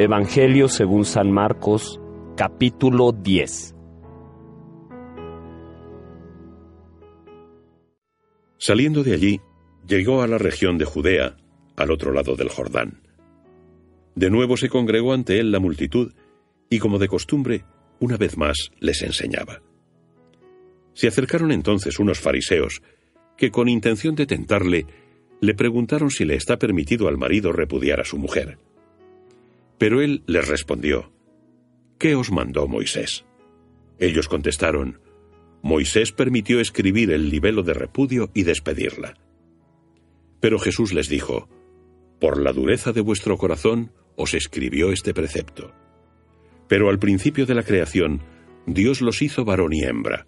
Evangelio según San Marcos, capítulo 10. Saliendo de allí, llegó a la región de Judea, al otro lado del Jordán. De nuevo se congregó ante él la multitud, y como de costumbre, una vez más les enseñaba. Se acercaron entonces unos fariseos, que con intención de tentarle, le preguntaron si le está permitido al marido repudiar a su mujer. Pero él les respondió, ¿Qué os mandó Moisés? Ellos contestaron, Moisés permitió escribir el libelo de repudio y despedirla. Pero Jesús les dijo, Por la dureza de vuestro corazón os escribió este precepto. Pero al principio de la creación, Dios los hizo varón y hembra.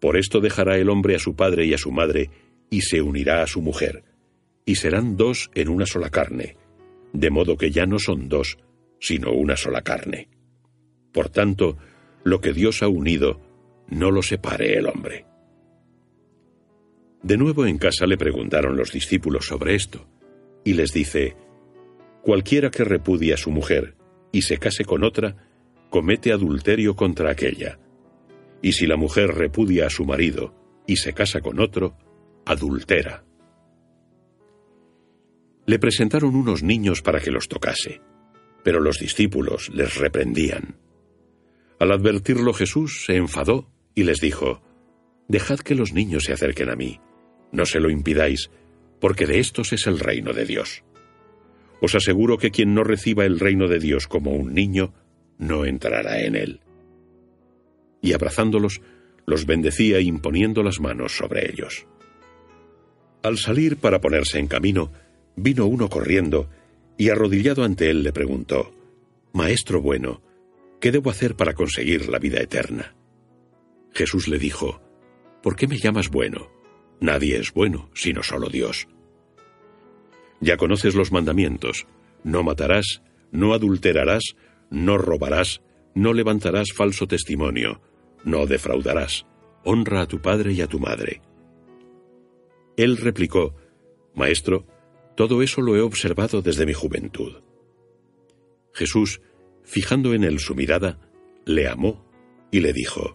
Por esto dejará el hombre a su padre y a su madre, y se unirá a su mujer, y serán dos en una sola carne, de modo que ya no son dos, sino una sola carne. Por tanto, lo que Dios ha unido, no lo separe el hombre. De nuevo en casa le preguntaron los discípulos sobre esto, y les dice, Cualquiera que repudie a su mujer y se case con otra, comete adulterio contra aquella. Y si la mujer repudia a su marido y se casa con otro, adultera. Le presentaron unos niños para que los tocase pero los discípulos les reprendían. Al advertirlo Jesús se enfadó y les dijo, Dejad que los niños se acerquen a mí, no se lo impidáis, porque de estos es el reino de Dios. Os aseguro que quien no reciba el reino de Dios como un niño, no entrará en él. Y abrazándolos, los bendecía imponiendo las manos sobre ellos. Al salir para ponerse en camino, vino uno corriendo y arrodillado ante él le preguntó, Maestro bueno, ¿qué debo hacer para conseguir la vida eterna? Jesús le dijo, ¿por qué me llamas bueno? Nadie es bueno, sino solo Dios. Ya conoces los mandamientos, no matarás, no adulterarás, no robarás, no levantarás falso testimonio, no defraudarás, honra a tu padre y a tu madre. Él replicó, Maestro, todo eso lo he observado desde mi juventud. Jesús, fijando en él su mirada, le amó y le dijo,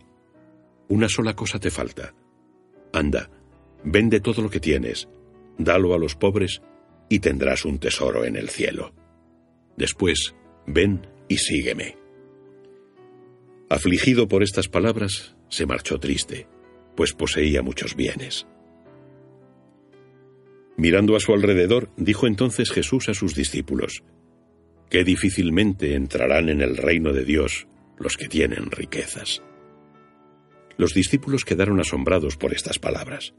Una sola cosa te falta. Anda, vende todo lo que tienes, dalo a los pobres y tendrás un tesoro en el cielo. Después, ven y sígueme. Afligido por estas palabras, se marchó triste, pues poseía muchos bienes. Mirando a su alrededor, dijo entonces Jesús a sus discípulos, Qué difícilmente entrarán en el reino de Dios los que tienen riquezas. Los discípulos quedaron asombrados por estas palabras.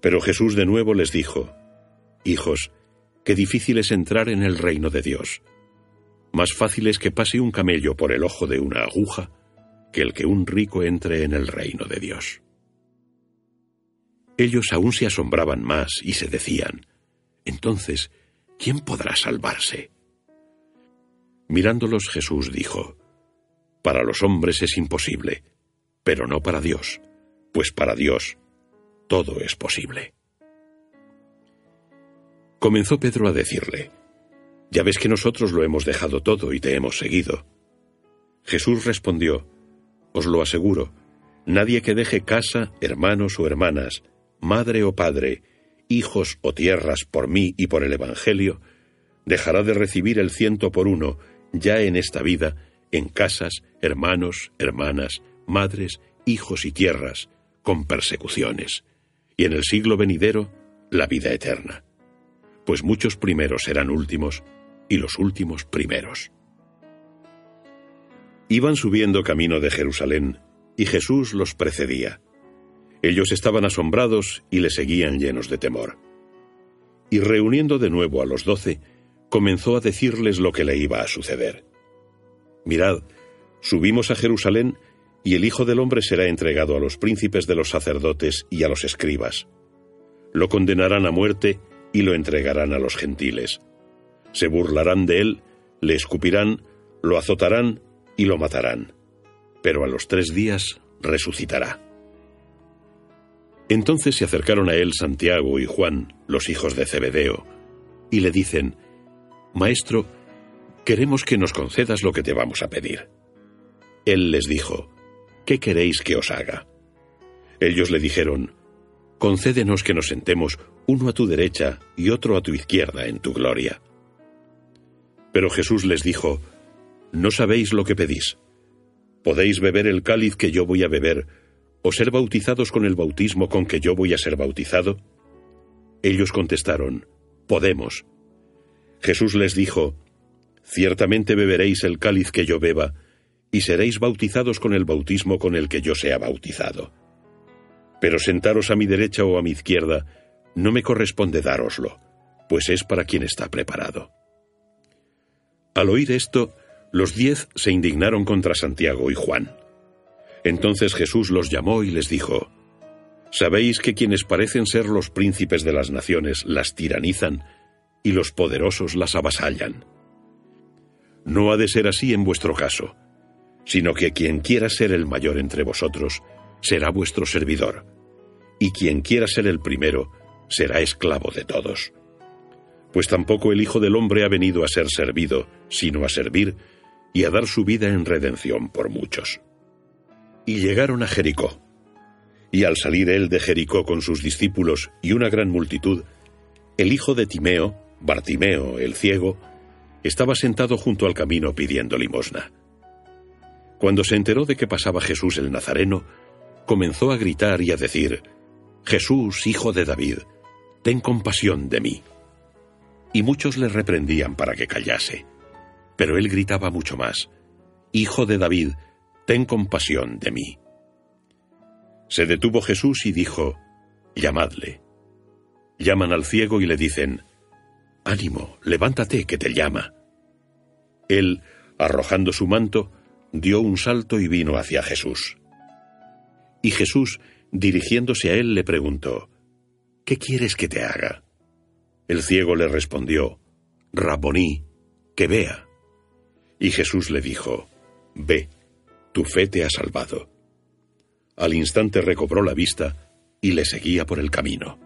Pero Jesús de nuevo les dijo, Hijos, qué difícil es entrar en el reino de Dios. Más fácil es que pase un camello por el ojo de una aguja que el que un rico entre en el reino de Dios. Ellos aún se asombraban más y se decían, entonces, ¿quién podrá salvarse? Mirándolos Jesús dijo, Para los hombres es imposible, pero no para Dios, pues para Dios todo es posible. Comenzó Pedro a decirle, Ya ves que nosotros lo hemos dejado todo y te hemos seguido. Jesús respondió, Os lo aseguro, nadie que deje casa, hermanos o hermanas, madre o padre, hijos o tierras por mí y por el Evangelio, dejará de recibir el ciento por uno, ya en esta vida, en casas, hermanos, hermanas, madres, hijos y tierras, con persecuciones, y en el siglo venidero, la vida eterna. Pues muchos primeros serán últimos, y los últimos primeros. Iban subiendo camino de Jerusalén, y Jesús los precedía. Ellos estaban asombrados y le seguían llenos de temor. Y reuniendo de nuevo a los doce, comenzó a decirles lo que le iba a suceder. Mirad, subimos a Jerusalén y el Hijo del Hombre será entregado a los príncipes de los sacerdotes y a los escribas. Lo condenarán a muerte y lo entregarán a los gentiles. Se burlarán de él, le escupirán, lo azotarán y lo matarán. Pero a los tres días resucitará. Entonces se acercaron a él Santiago y Juan, los hijos de Zebedeo, y le dicen, Maestro, queremos que nos concedas lo que te vamos a pedir. Él les dijo, ¿qué queréis que os haga? Ellos le dijeron, Concédenos que nos sentemos uno a tu derecha y otro a tu izquierda en tu gloria. Pero Jesús les dijo, No sabéis lo que pedís. ¿Podéis beber el cáliz que yo voy a beber, o ser bautizados con el bautismo con que yo voy a ser bautizado? Ellos contestaron, Podemos. Jesús les dijo, Ciertamente beberéis el cáliz que yo beba, y seréis bautizados con el bautismo con el que yo sea bautizado. Pero sentaros a mi derecha o a mi izquierda no me corresponde dároslo, pues es para quien está preparado. Al oír esto, los diez se indignaron contra Santiago y Juan. Entonces Jesús los llamó y les dijo, ¿Sabéis que quienes parecen ser los príncipes de las naciones las tiranizan y los poderosos las avasallan? No ha de ser así en vuestro caso sino que quien quiera ser el mayor entre vosotros será vuestro servidor, y quien quiera ser el primero será esclavo de todos. Pues tampoco el Hijo del Hombre ha venido a ser servido, sino a servir y a dar su vida en redención por muchos. Y llegaron a Jericó. Y al salir él de Jericó con sus discípulos y una gran multitud, el hijo de Timeo, Bartimeo el ciego, estaba sentado junto al camino pidiendo limosna. Cuando se enteró de que pasaba Jesús el Nazareno, comenzó a gritar y a decir, Jesús, hijo de David, ten compasión de mí. Y muchos le reprendían para que callase. Pero él gritaba mucho más, Hijo de David, ten compasión de mí. Se detuvo Jesús y dijo, Llamadle. Llaman al ciego y le dicen, Ánimo, levántate, que te llama. Él, arrojando su manto, dio un salto y vino hacia Jesús. Y Jesús, dirigiéndose a él, le preguntó, ¿Qué quieres que te haga? El ciego le respondió, Raboní, que vea. Y Jesús le dijo, Ve, tu fe te ha salvado. Al instante recobró la vista y le seguía por el camino.